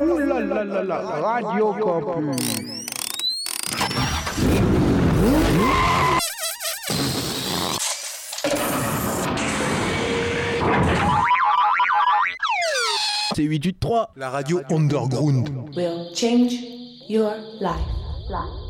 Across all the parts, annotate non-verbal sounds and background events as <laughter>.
Ouh là là là là, Radio Campus. C'est 883. La radio underground. will change your life. commence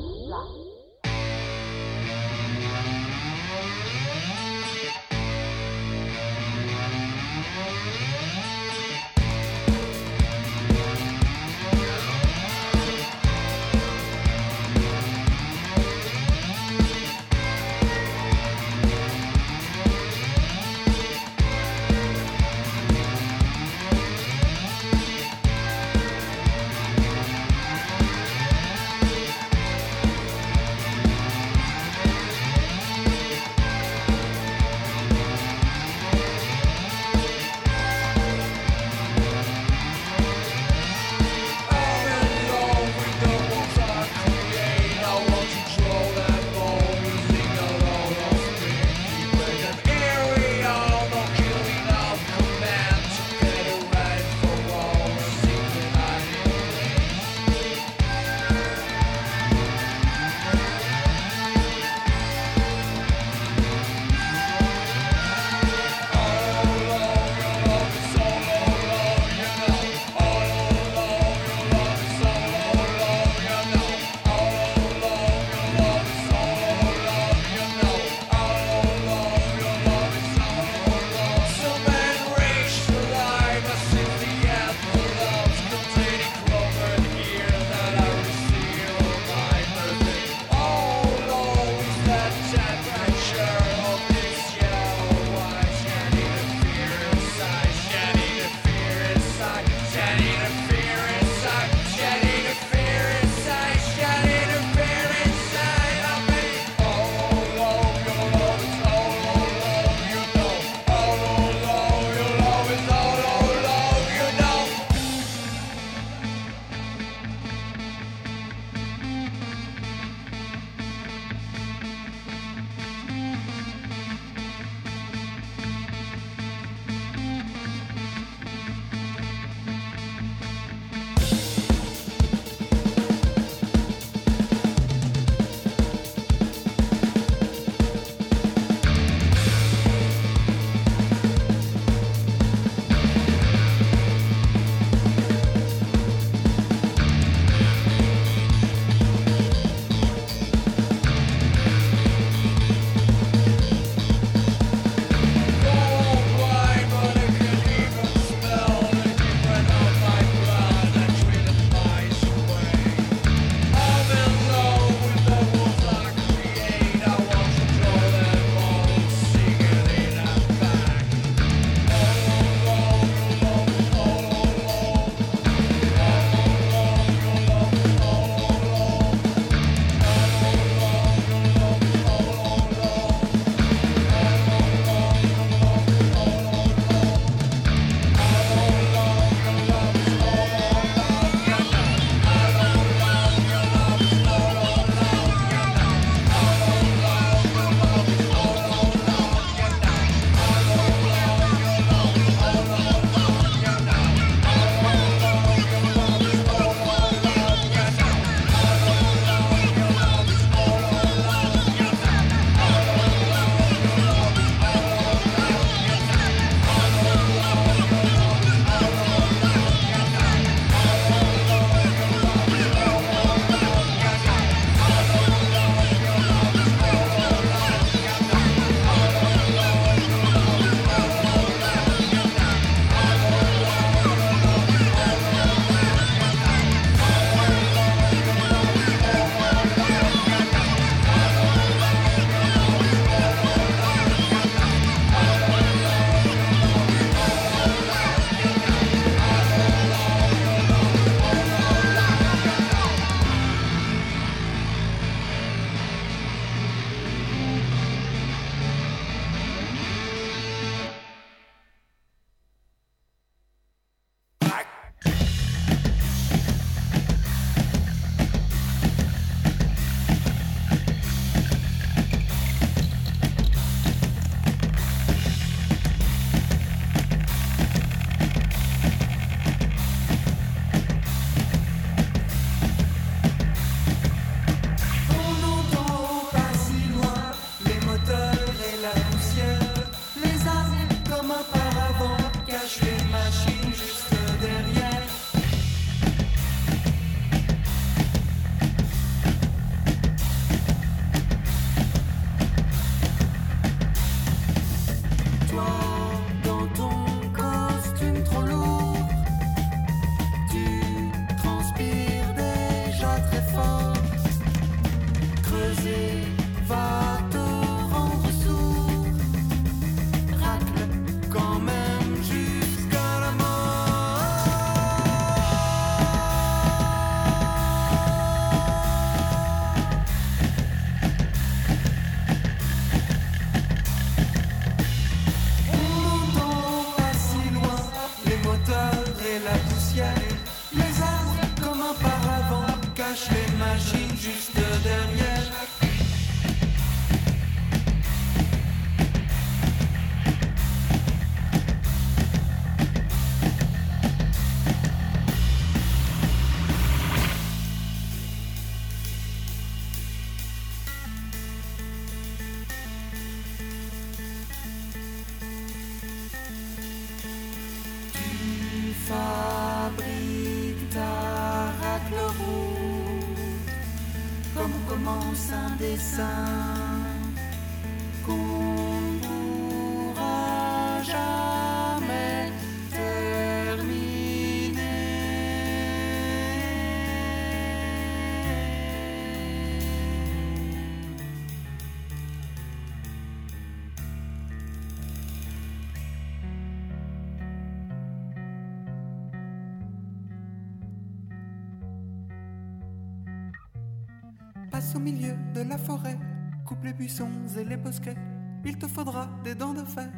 Passe au milieu de la forêt, coupe les buissons et les bosquets. Il te faudra des dents de fer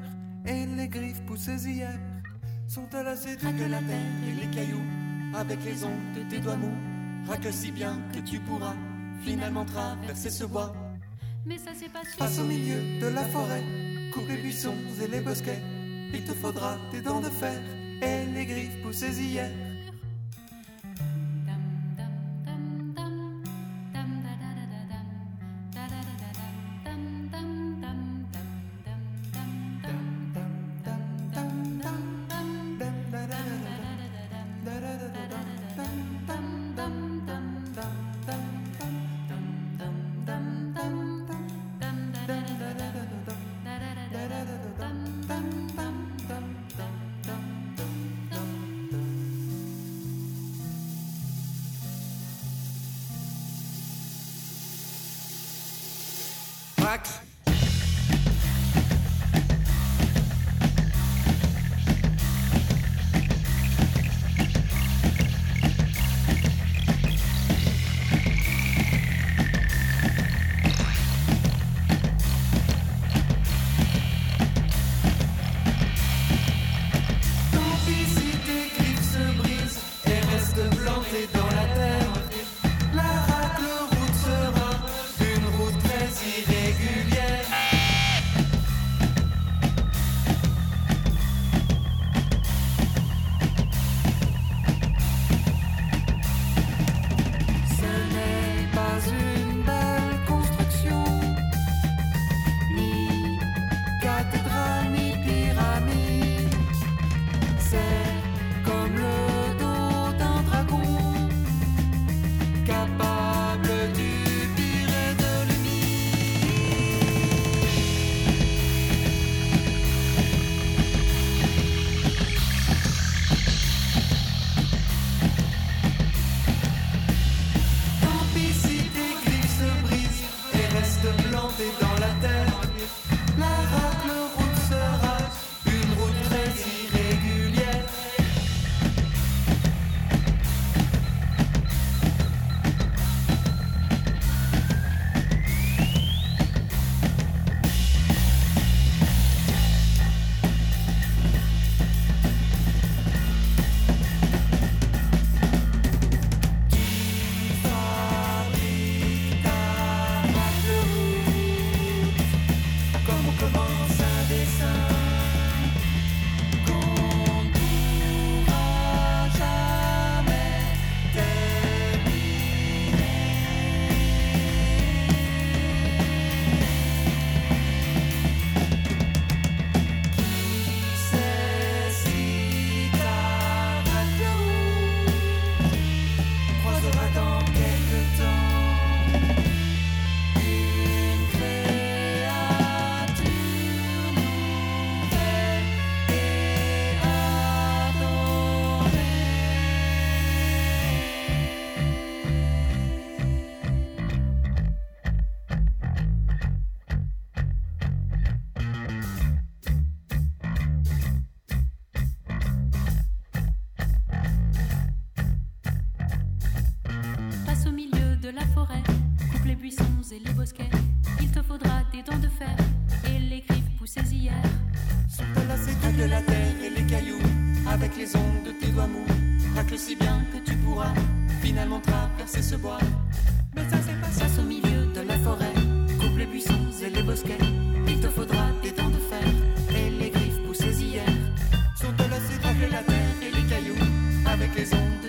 et les griffes poussées hier sont à la de la terre et les cailloux avec les ongles de tes doigts mous. Racle si bien que tu pourras finalement traverser ce bois. Mais ça c'est pas sûr. Passe au milieu de la forêt, coupe les buissons et les bosquets. Il te faudra des dents de fer et les griffes poussées hier. Racle.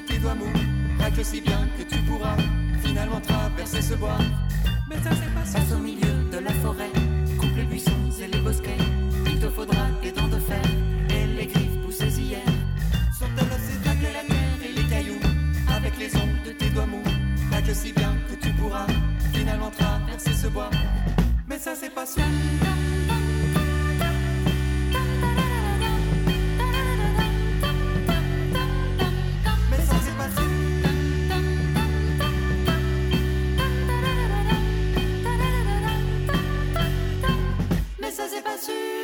Tes doigts mous. Racle si bien que tu pourras finalement traverser ce bois. Mais ça c'est pas passe au milieu de la forêt, coupe les buissons et les bosquets. Il te faudra des dents de fer et les griffes poussées hier. sont enlacés de la terre et les cailloux avec les ongles de tes doigts mous. Racle si bien que tu pourras finalement traverser pas sûr. Mais Jésus.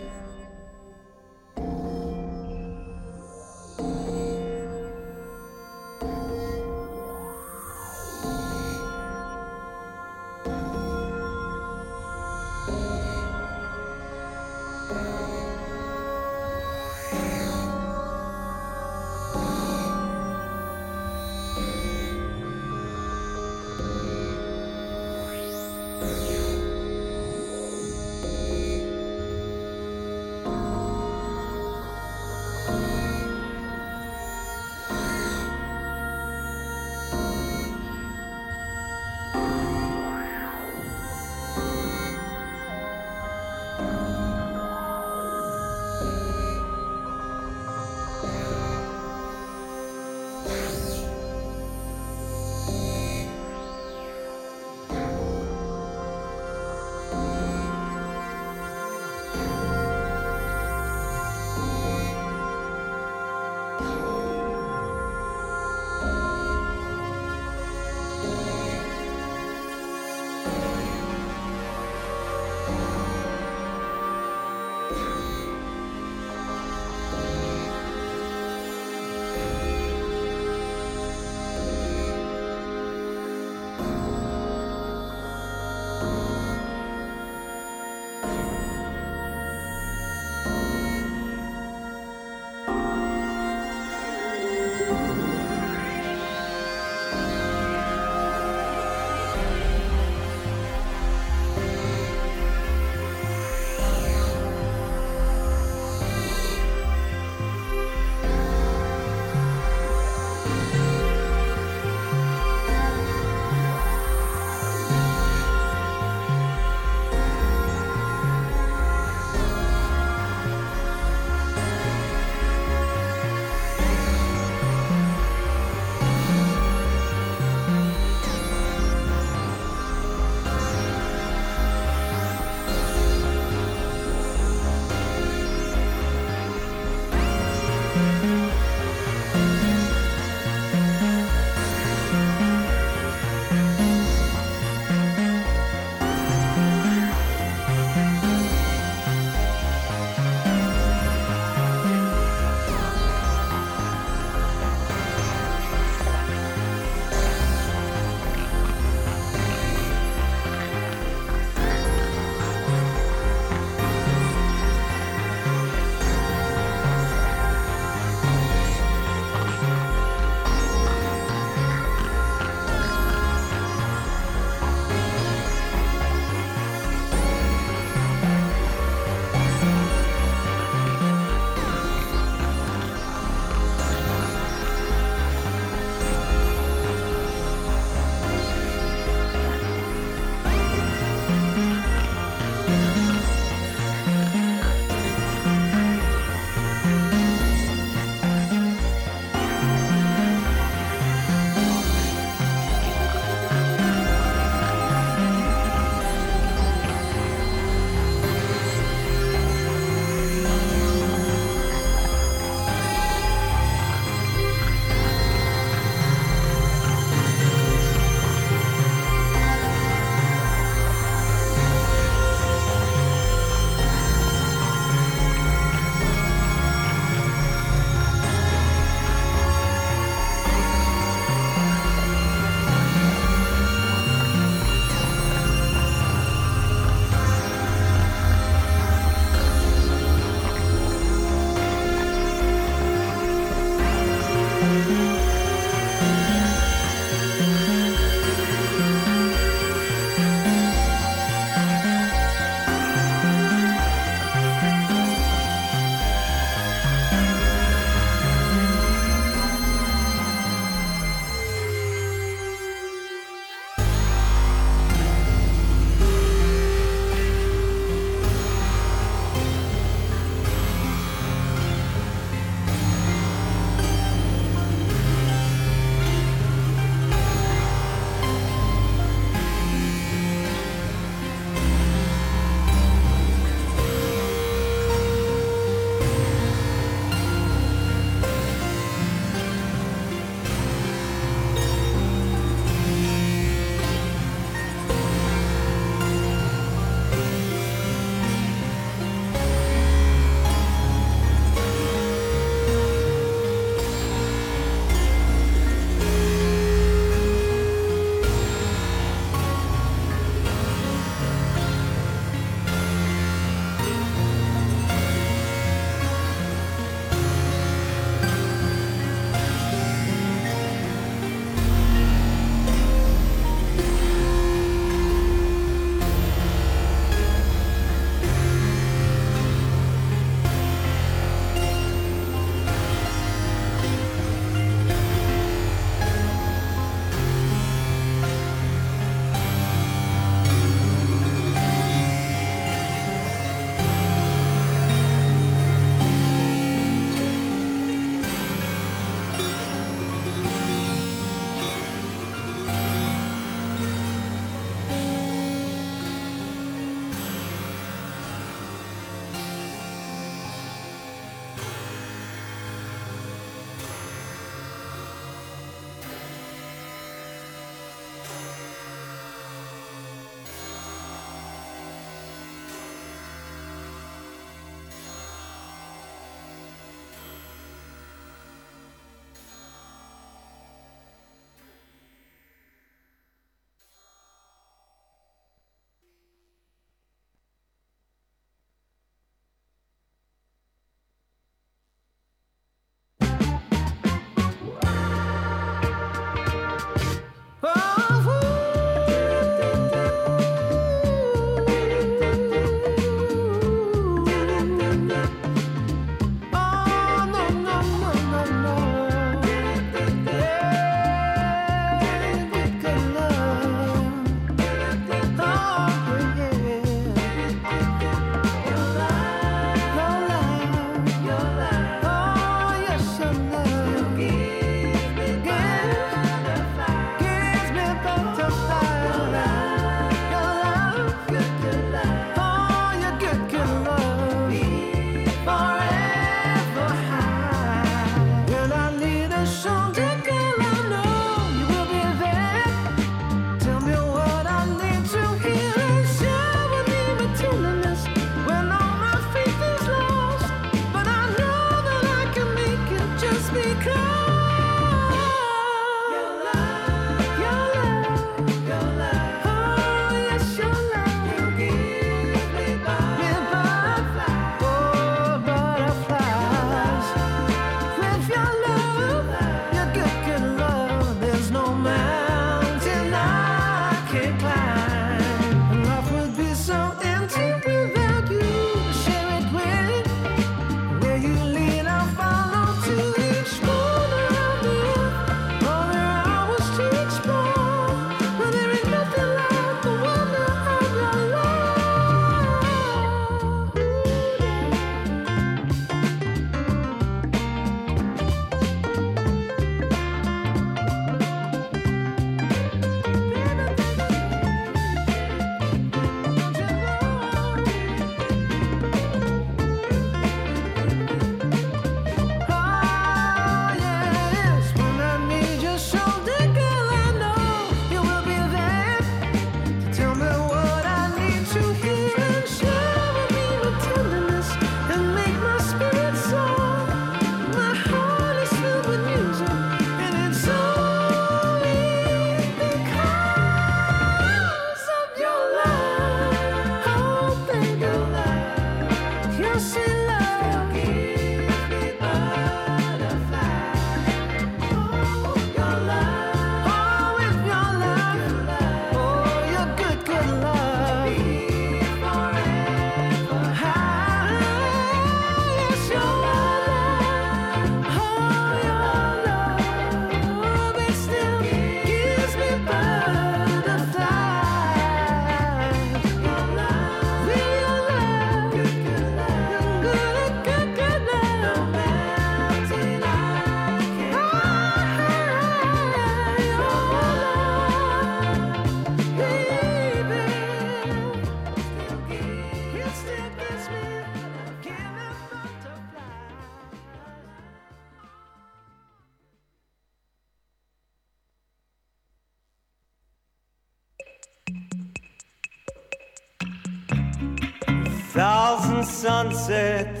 set.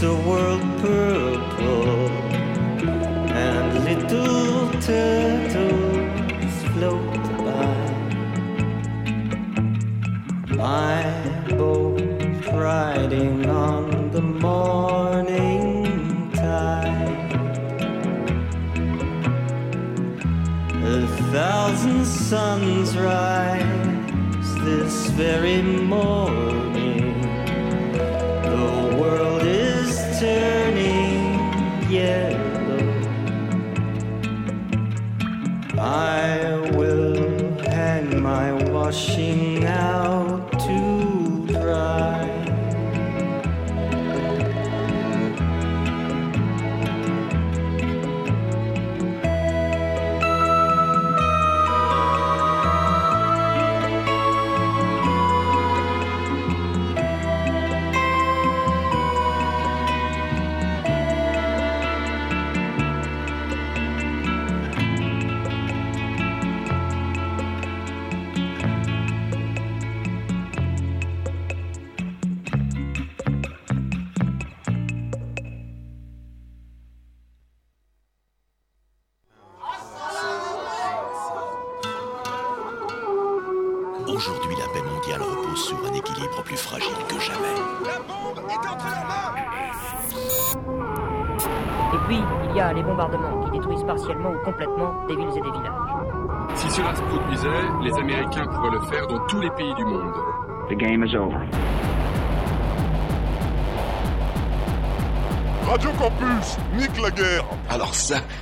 The world purple and little turtles float by. My boat riding on the morning tide. A thousand suns rise this very morning.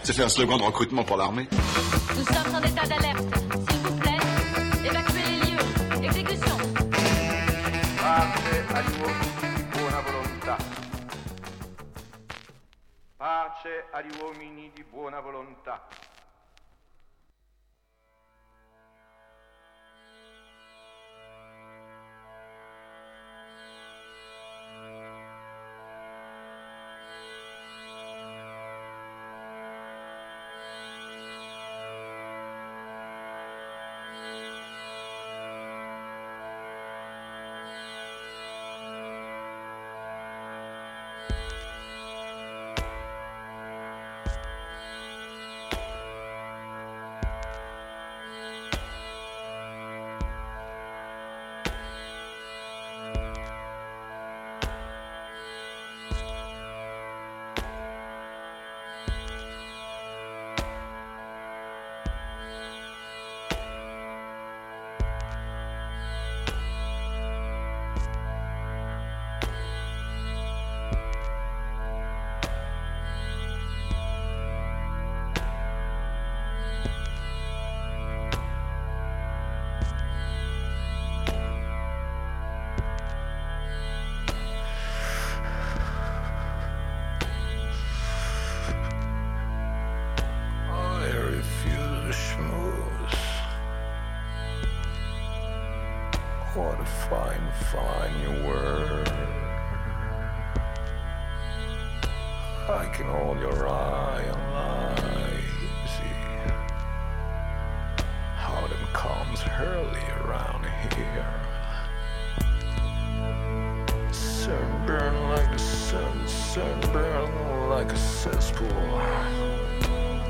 C'est fait un slogan de recrutement pour l'armée? Nous sommes en état d'alerte. S'il vous plaît, évacuez les lieux. Exécution. Pace a uomini di buona volontà. Pace agli uomini di buona volontà.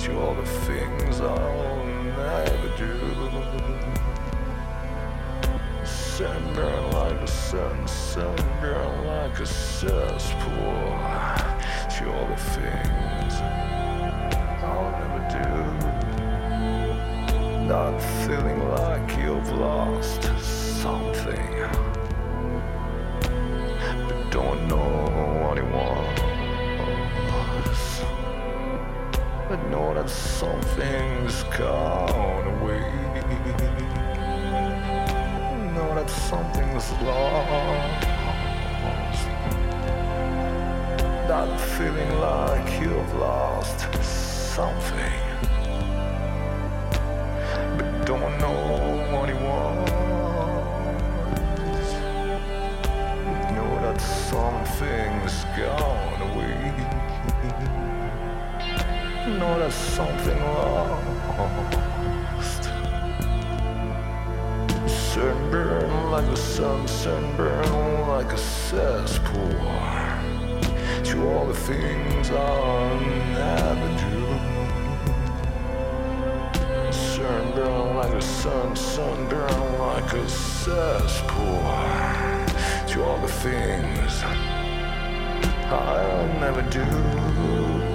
To all the things I'll never do. Sunburn like the sun, sunburn like a cesspool to all the things I'll never do. Not feeling like you've lost something, But know that something's gone away. Know that something's lost. That feeling like you've lost something. Know that something lost. Sunburn like the sun, sunburn like a cesspool. To all the things I'll never do. Sunburn like the sun, sunburn like a cesspool. To all the things I'll never do.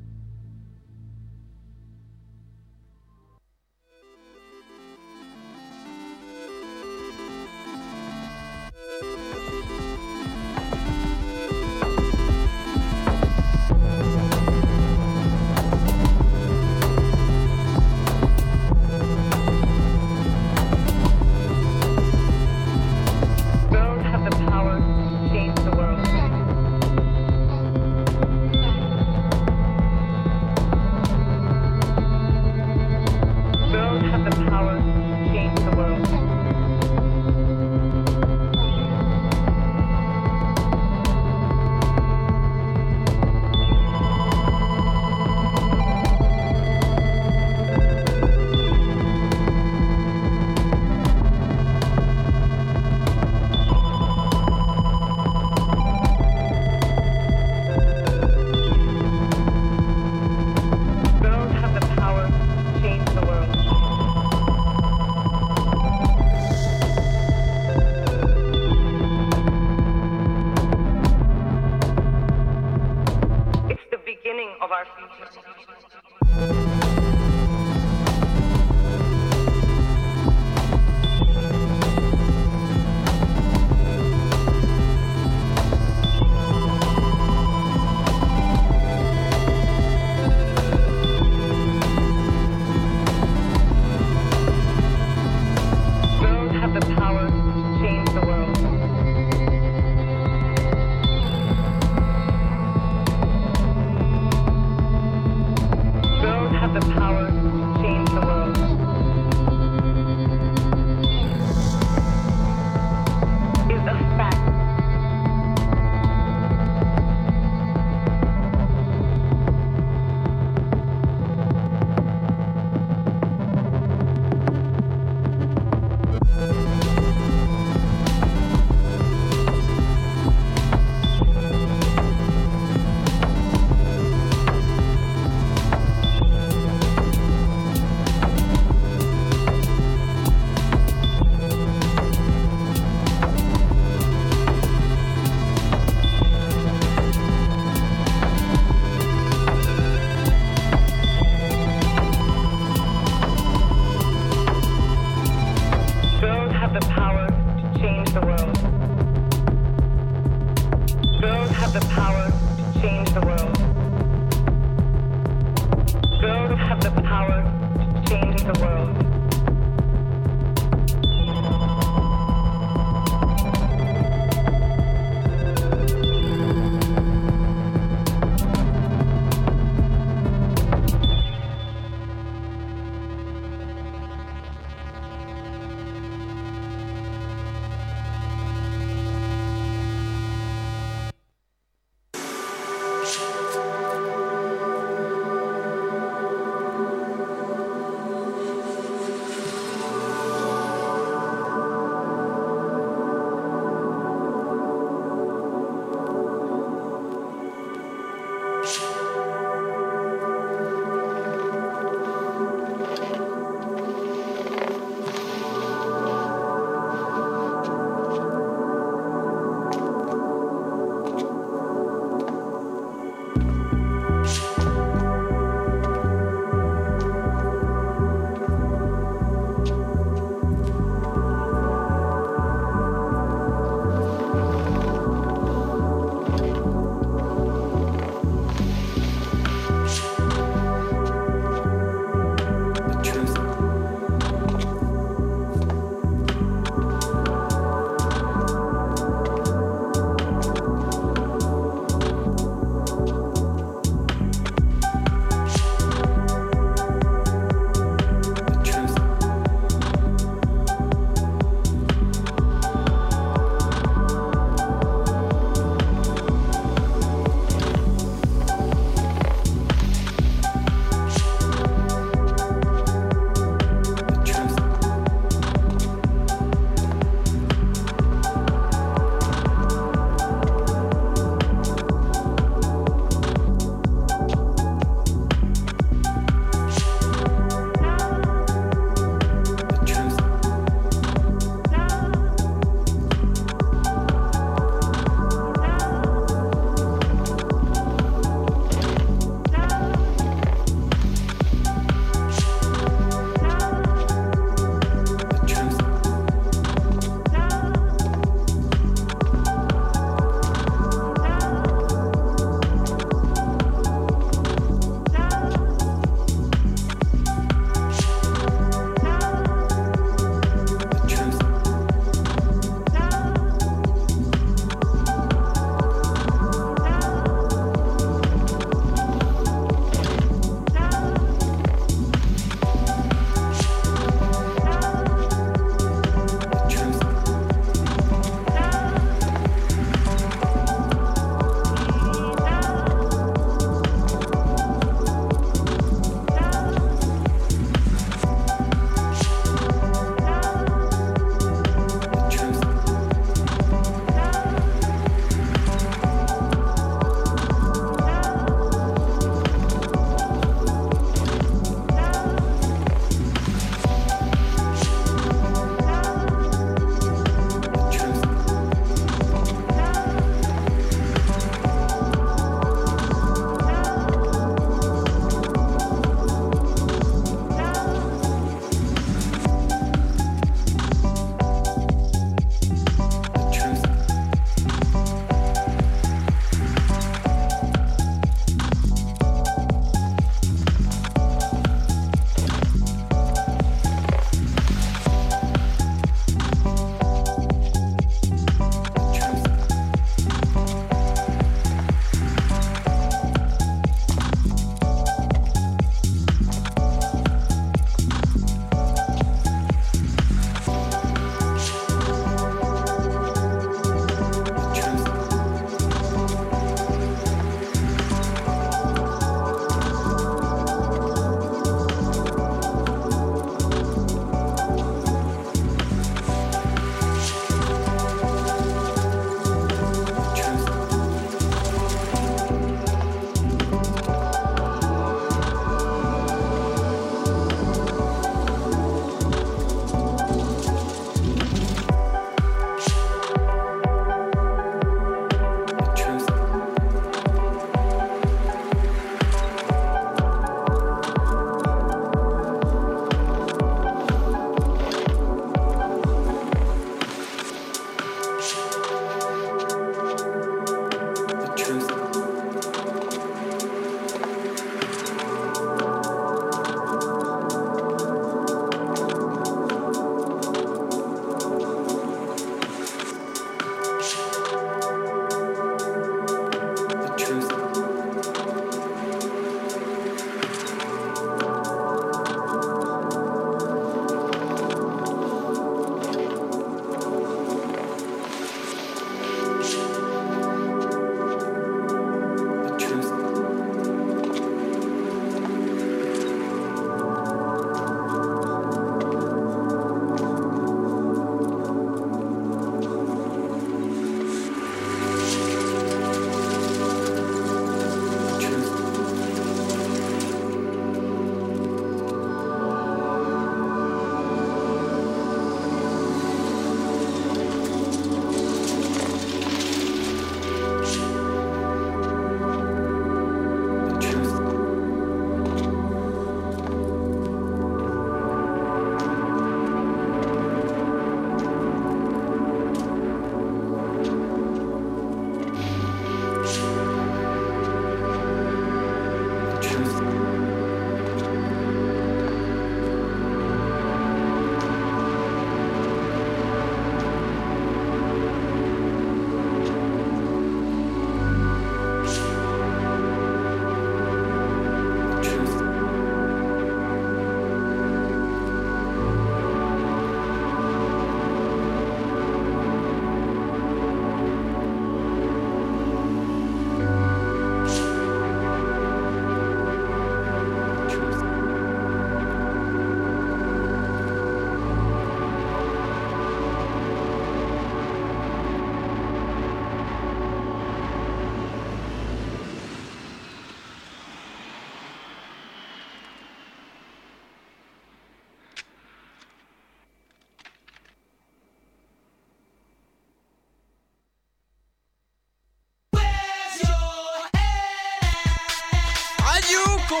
Oh,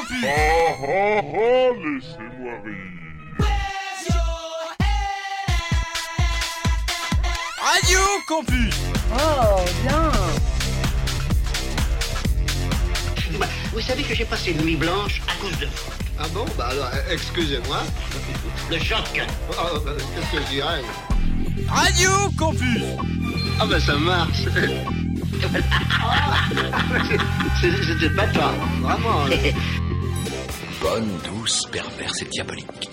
oh, oh, laissez-moi rire. Radio Campus. Oh, bien. Vous savez que j'ai passé une nuit blanche à cause de vous. Ah bon Bah alors, eh, excusez-moi. Le choc. Oh, oh, bah, qu'est-ce que je dirais Radio Campus. Ah bah ça marche. <laughs> Ah, c'était pas toi, vraiment. Hein. <laughs> bonne, douce, perverse et diabolique.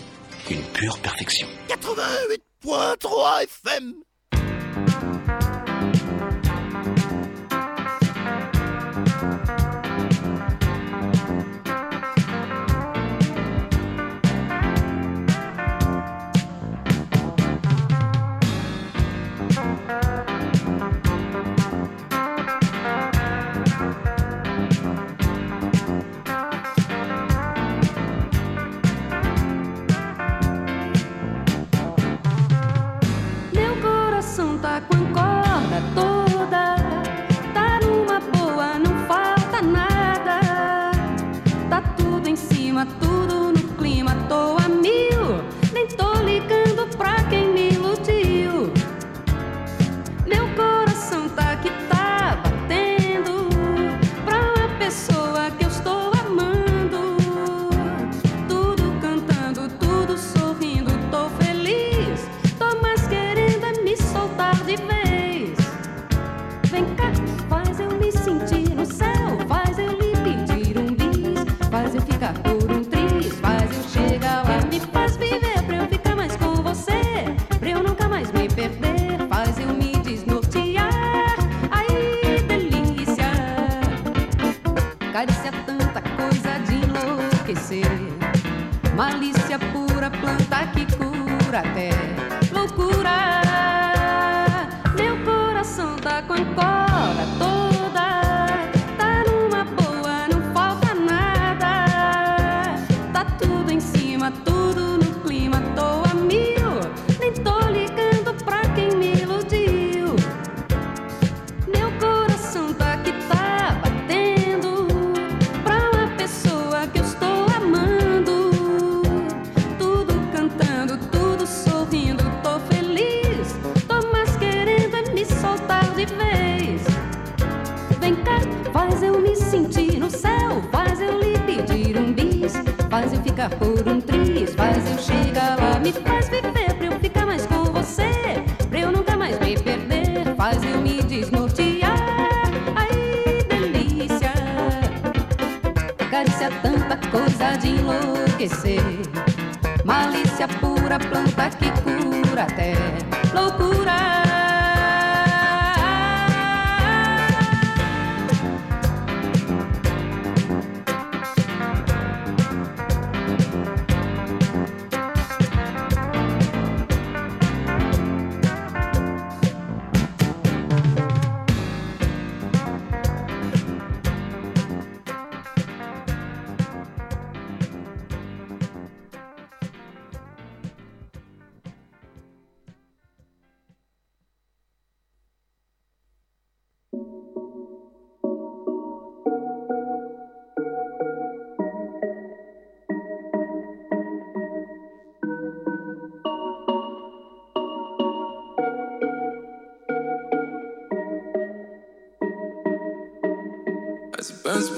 Une pure perfection. 88.3 FM There.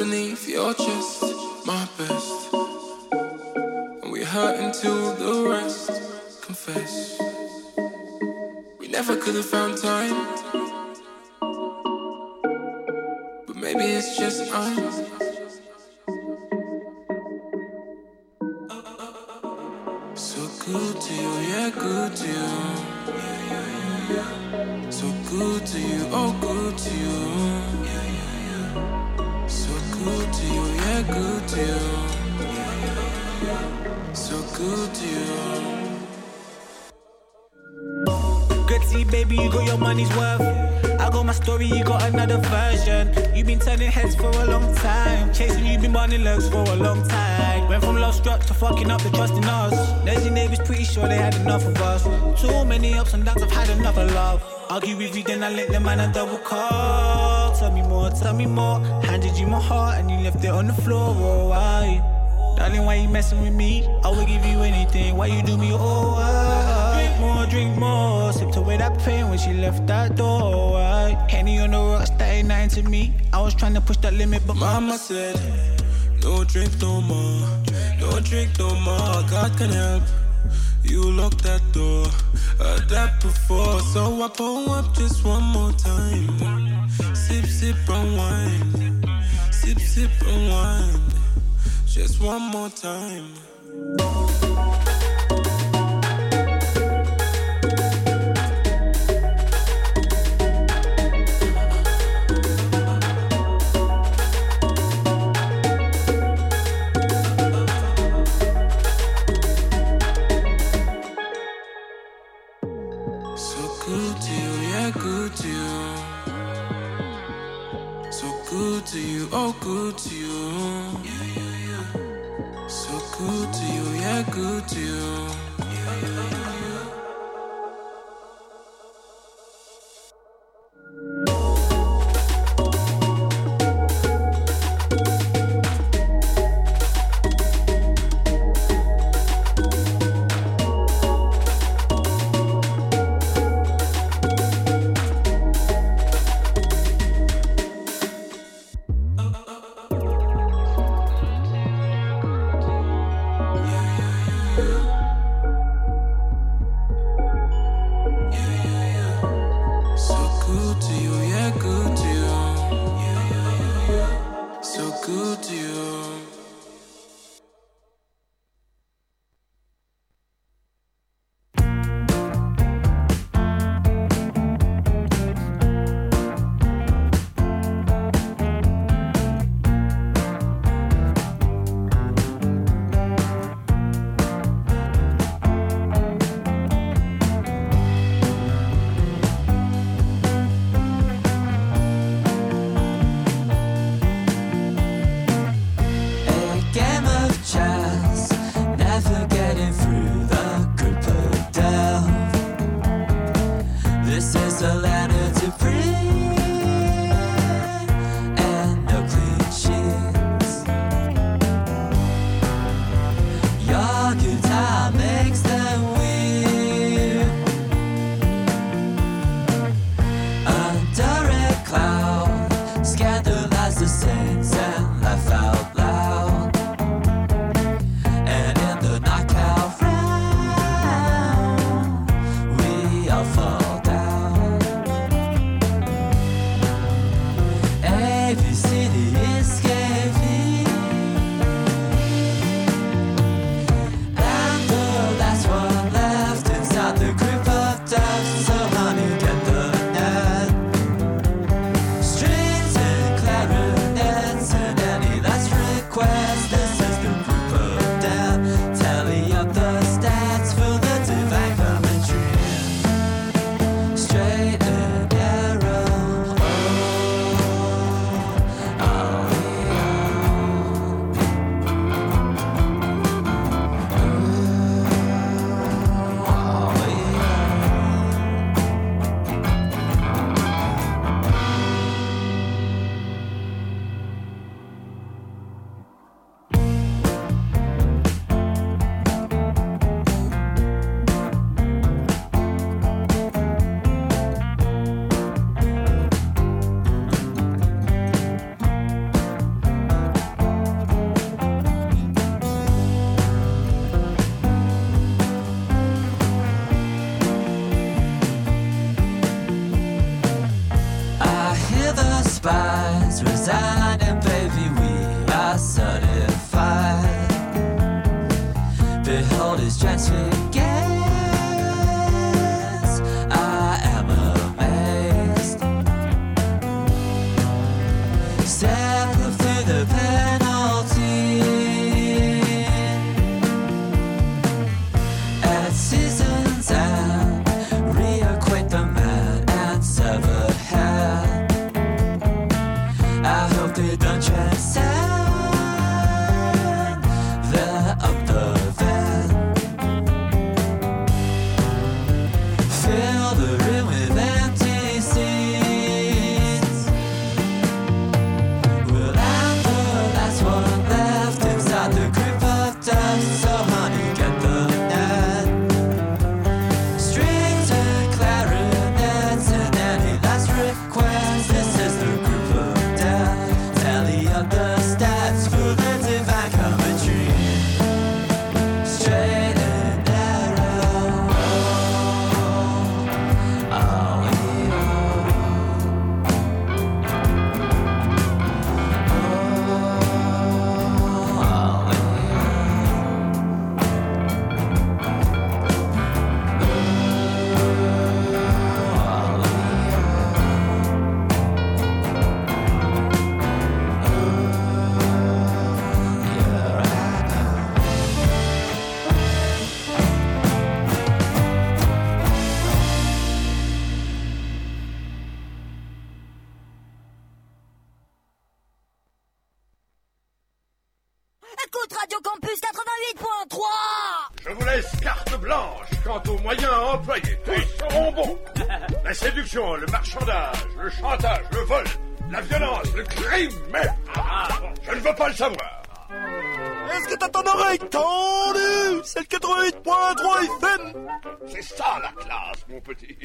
beneath your chest, my best. And we hurt until the rest confess. We never could have found time. push that limit, but mama said, No drink no more, no drink no more. God can help. You lock that door, I that before. So I pull up just one more time. Sip, sip, unwind. Sip, sip, unwind. Just one more time. Écoute Radio Campus 88.3 Je vous laisse carte blanche quant aux moyens à employer. Ils seront bons. <laughs> La séduction, le marchandage, le chantage, le vol, la violence, le crime, mais je ne veux pas le savoir. Est-ce que t'as ton oreille tendue C'est le 88.3 FM C'est ça la classe, mon petit.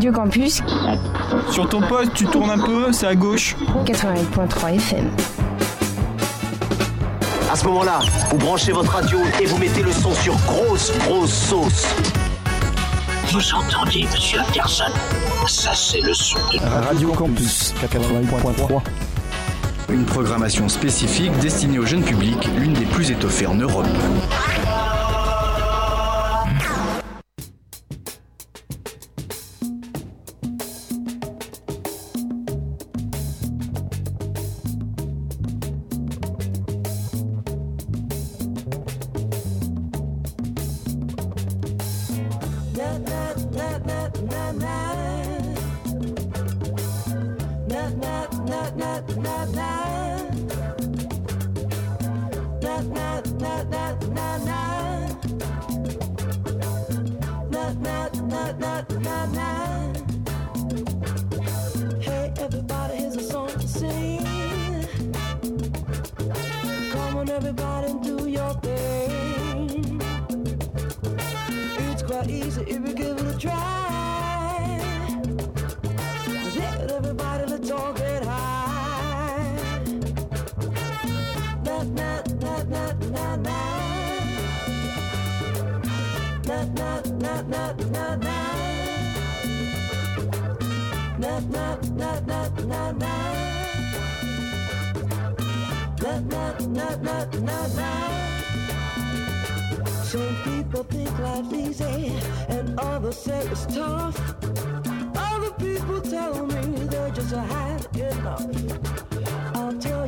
Radio Campus Sur ton poste, tu tournes un peu, c'est à gauche. 88.3 FM. À ce moment-là, vous branchez votre radio et vous mettez le son sur grosse, grosse sauce. Vous entendez, monsieur Anderson? Ça, c'est le son de Radio Campus 88.3. Une programmation spécifique destinée au jeune public, l'une des plus étoffées en Europe. Some people think life's easy and others say it's tough. Other people tell me they're just had enough.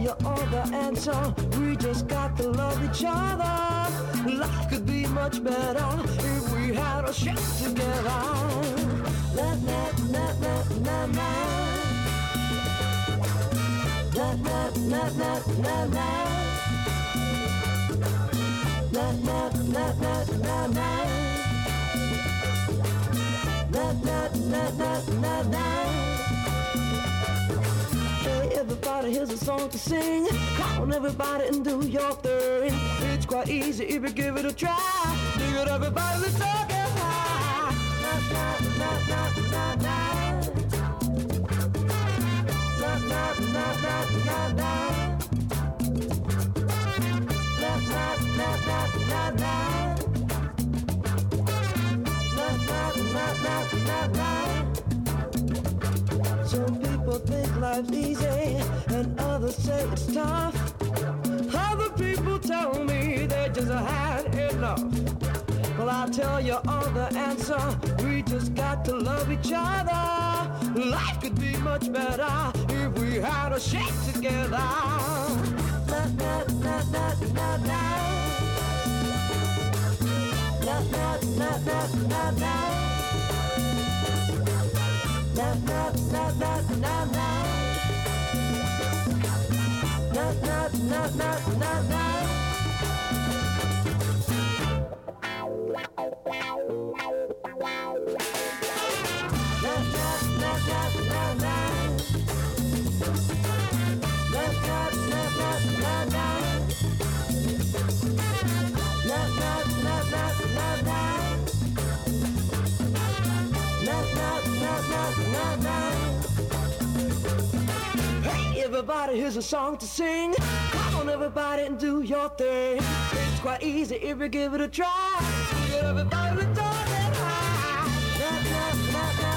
I'll tell you all the answer. We just got to love each other. Life could be much better if we had a shit together. Na na na na na na. Na na na na na na. Na na na na na na. Na na na na na na. Everybody has a song to sing. Come on, everybody, and do your thing. It's quite easy if you give it a try. Do it, everybody, let's high. Life's easy and others say it's tough. Other people tell me they just had enough. Well, I'll tell you all the answer. We just got to love each other. Life could be much better if we had a shake together. Na na na na na na. Na na na na na na. Na na na na na na. Na na everybody, here's a song to sing. Come on everybody and do your thing. It's quite easy if you give it a try. Get everybody let's all get high. Na na na na.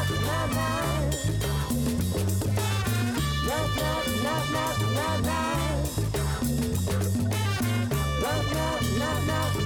Na na na na na na. Na na na na na na.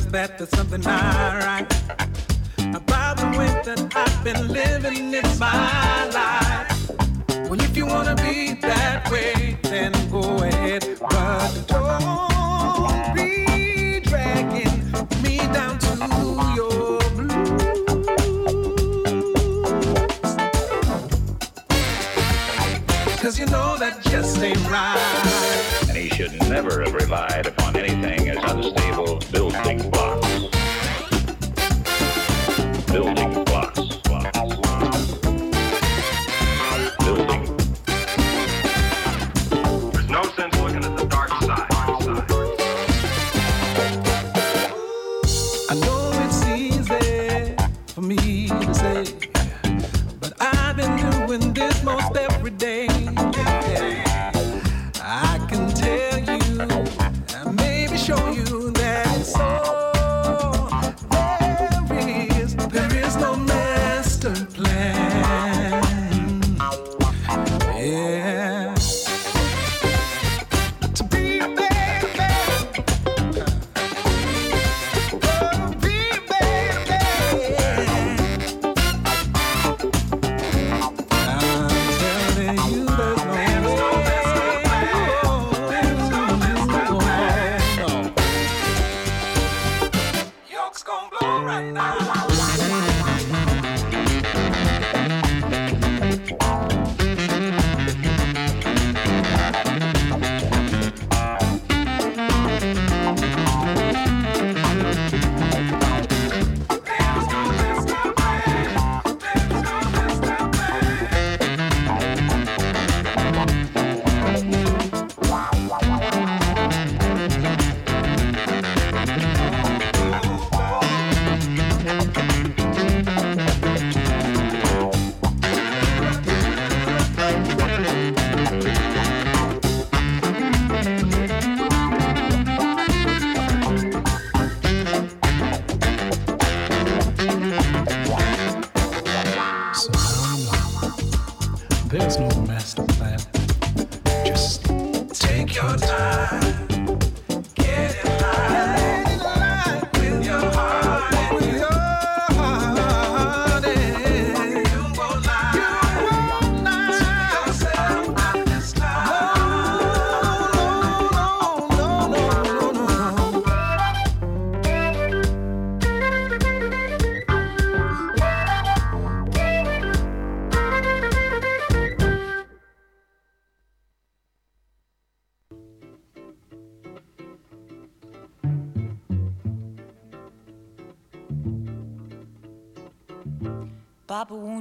is that there's something not right about the way that I've been living. in my life. Well, if you wanna be that way, then go ahead, but don't be dragging me down to your blues. Cause you know that just ain't right. And he should never have relied upon anything as unstable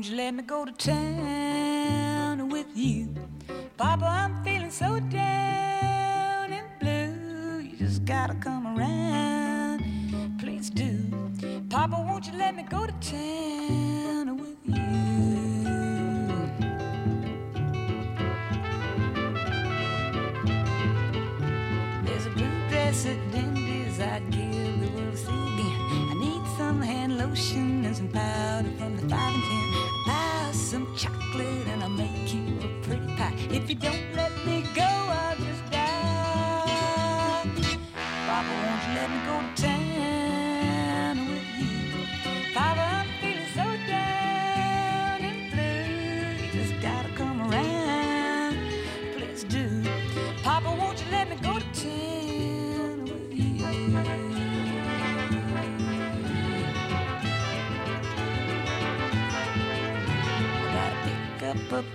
you let me go to town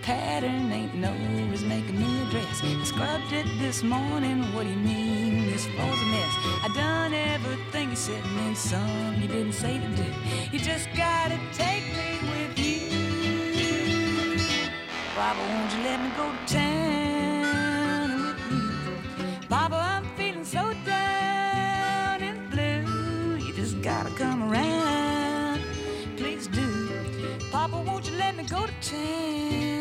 pattern, ain't no is making me a dress. I scrubbed it this morning, what do you mean? This floor's a mess. I done everything you said, and then some you didn't say to do. You just gotta take me with you. Papa, won't you let me go to town with you? Papa, I'm feeling so down and blue. You just gotta come around, please do. Papa, won't you let me go to town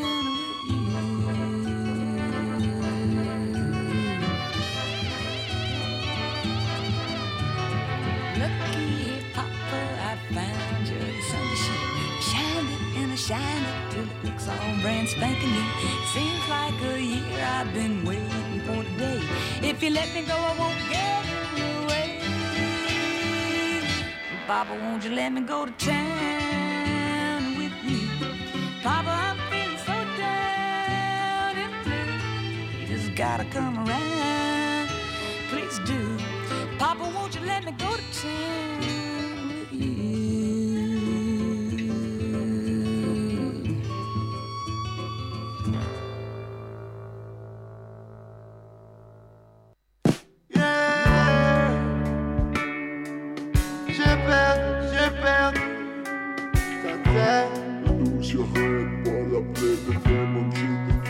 brand spanking new. Seems like a year I've been waiting for today. If you let me go, I won't get in your way. Papa, won't you let me go to town with you? Papa, I'm feeling so down and blue. You just gotta come around, please do. Papa, won't you let me go to town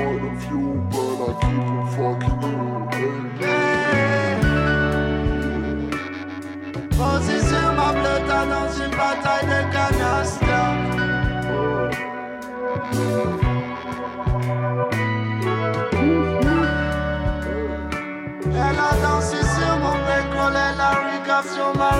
point of but I keep on fucking you. Ma dans une bataille de. Elle a mon elle a sur ma.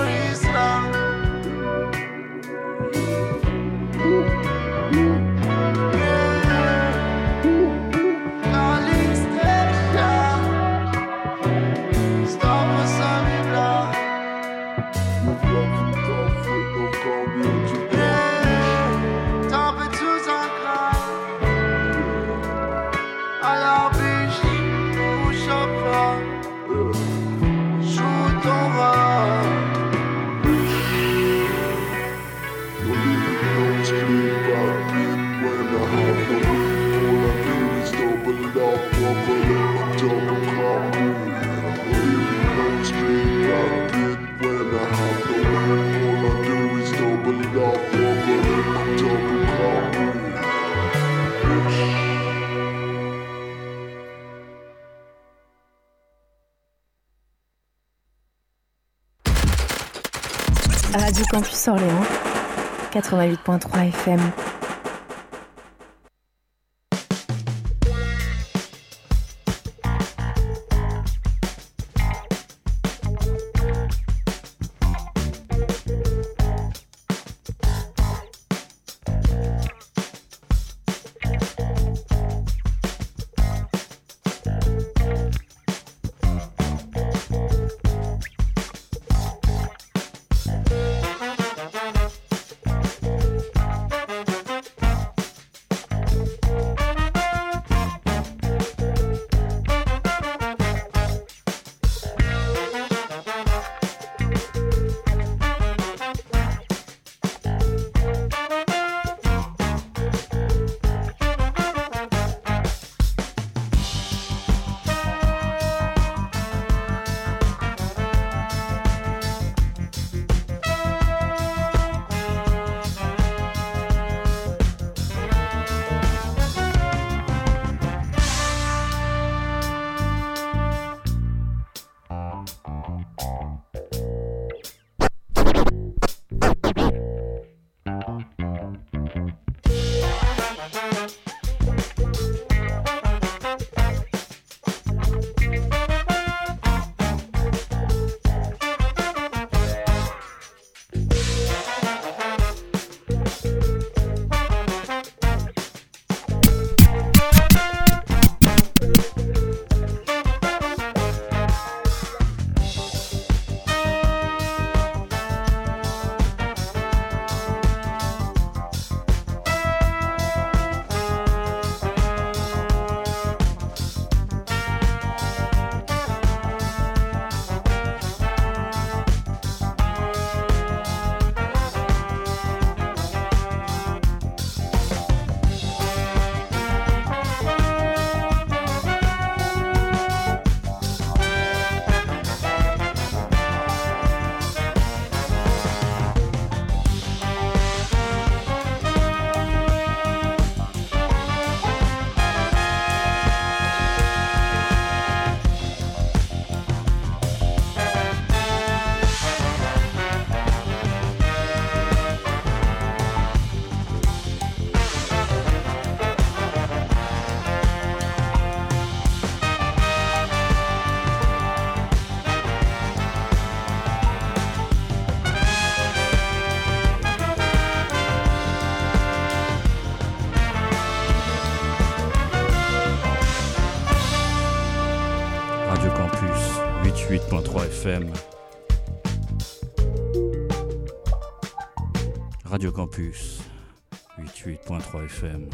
Orléans 88.3 FM. Campus 88.3 FM. Radio Campus 88.3 FM.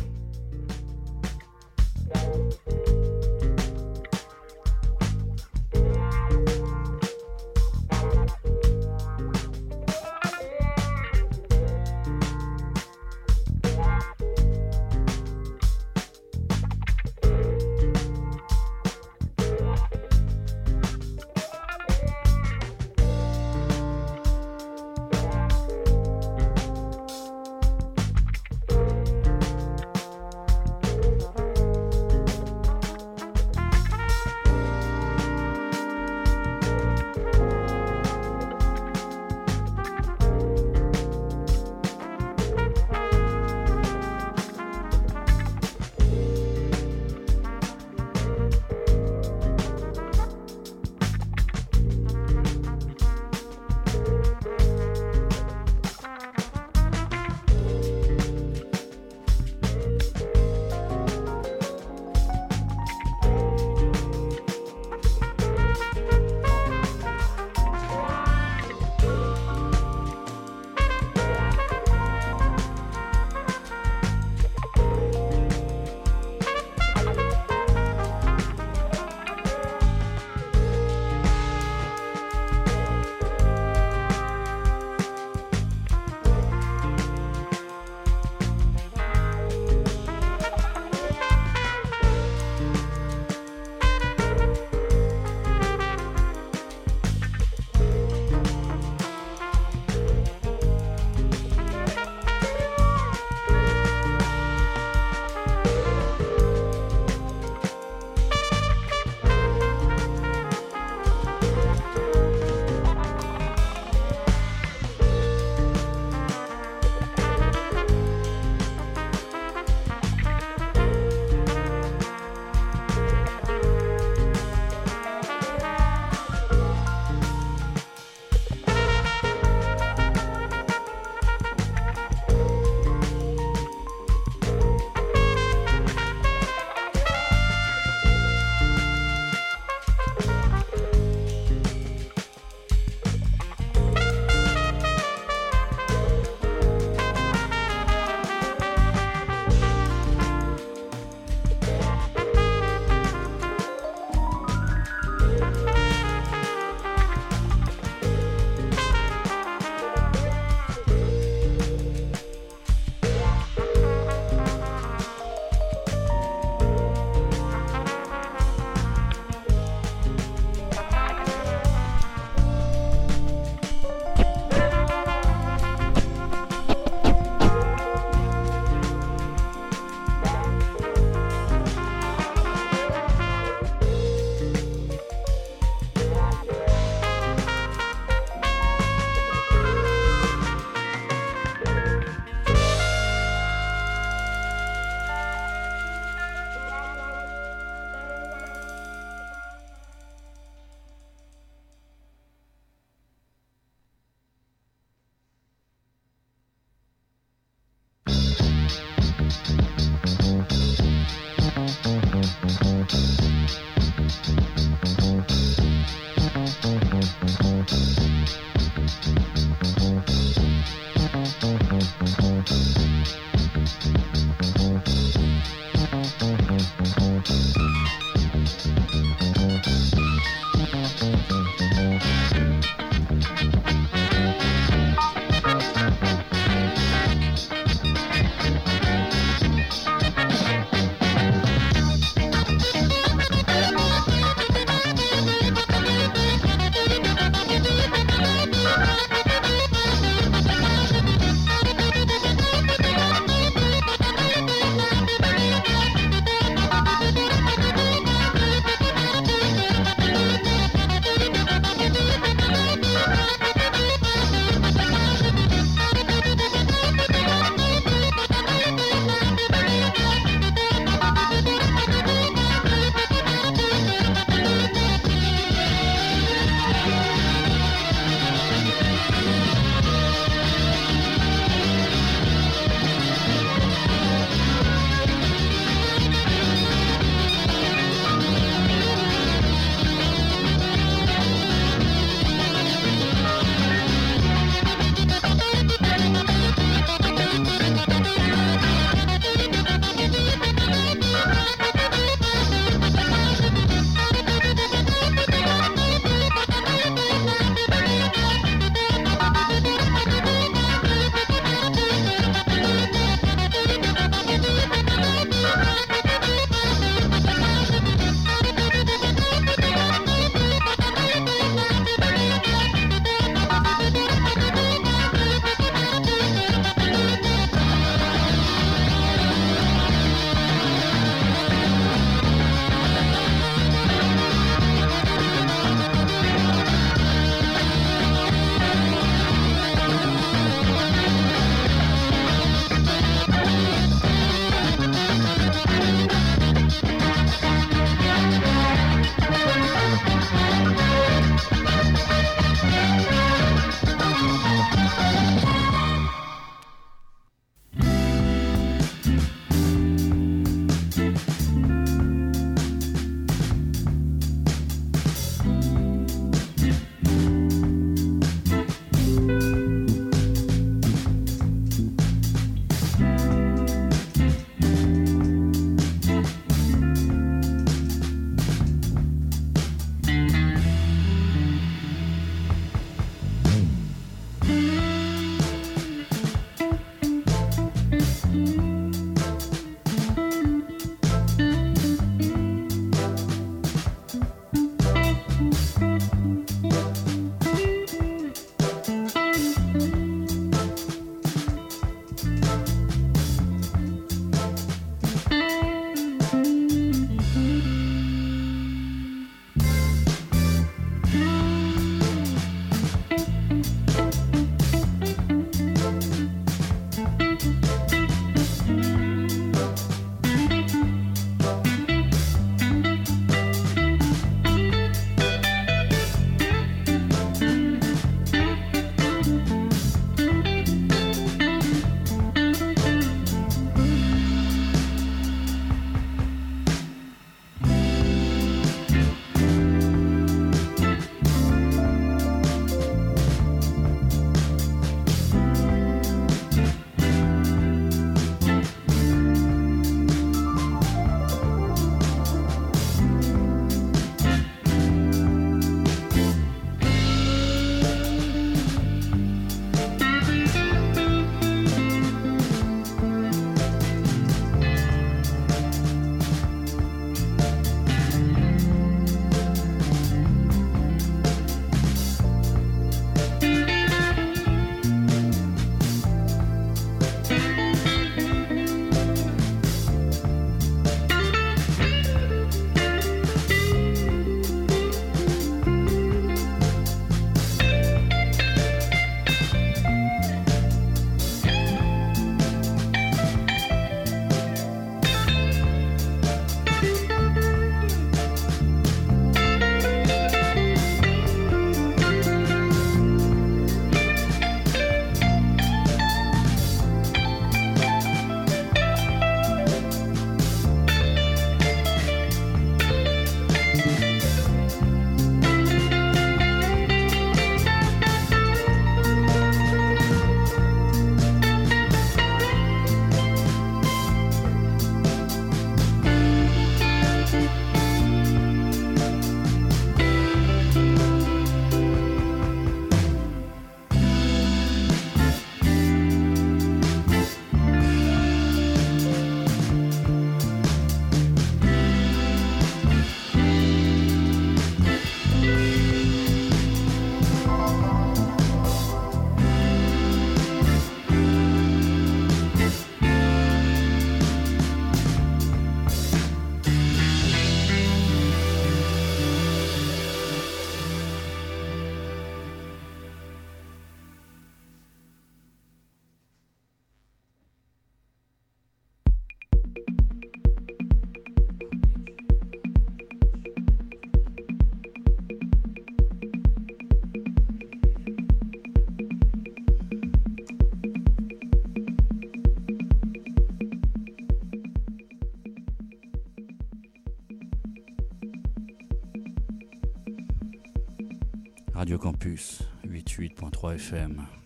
FM.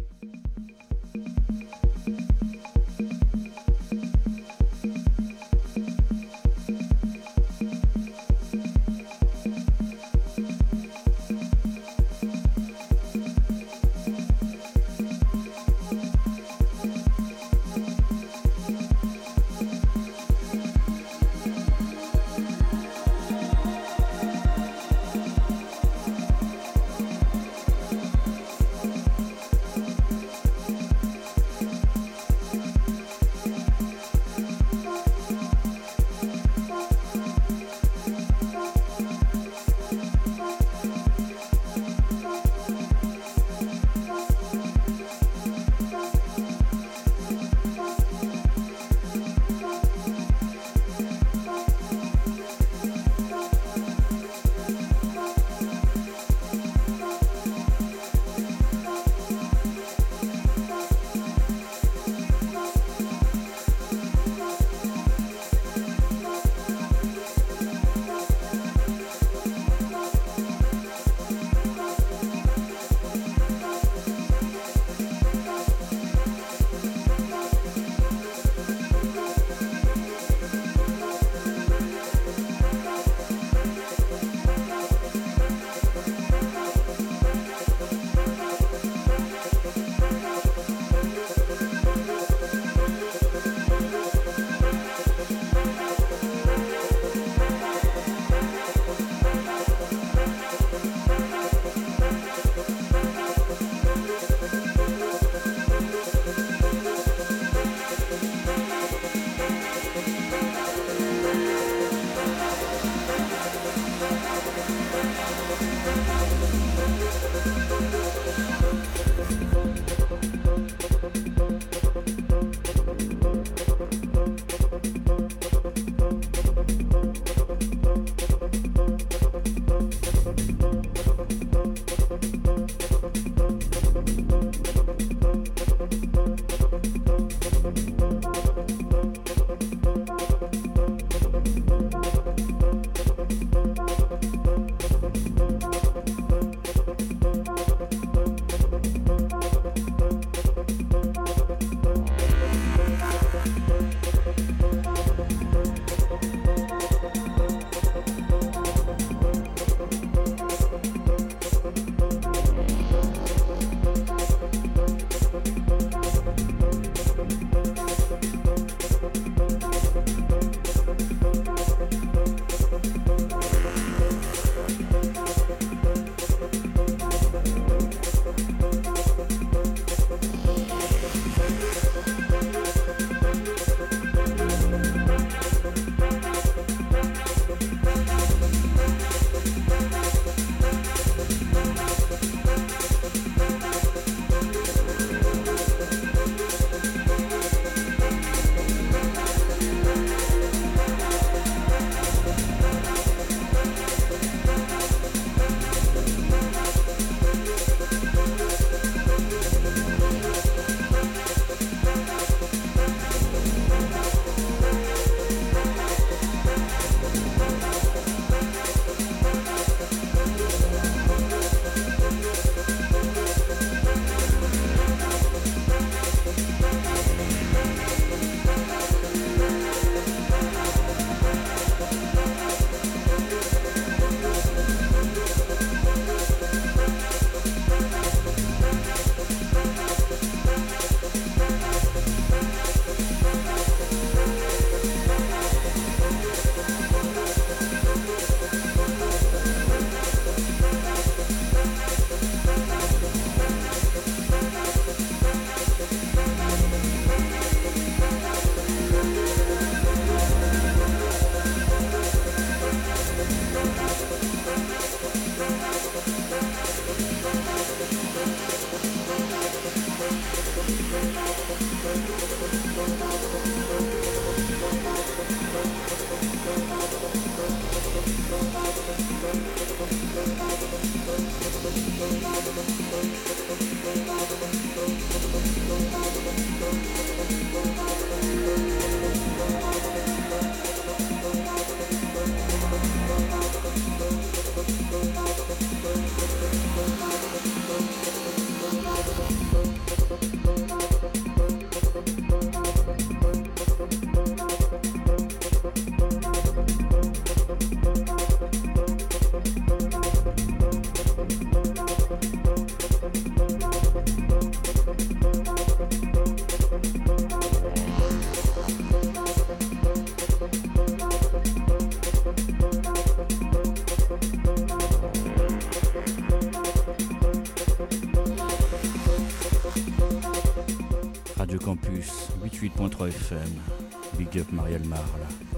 Big up Marielle Marle.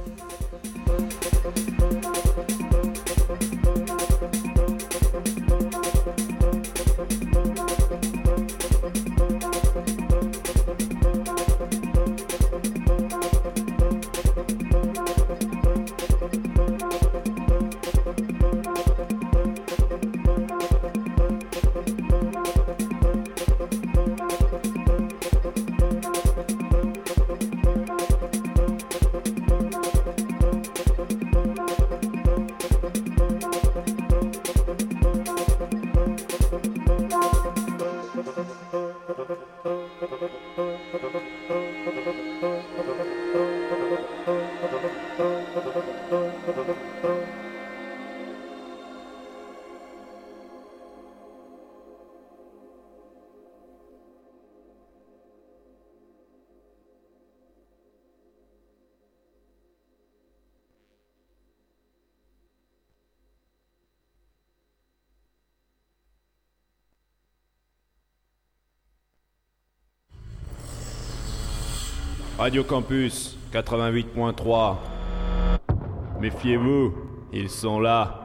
Radio Campus 88.3. Méfiez-vous, ils sont là.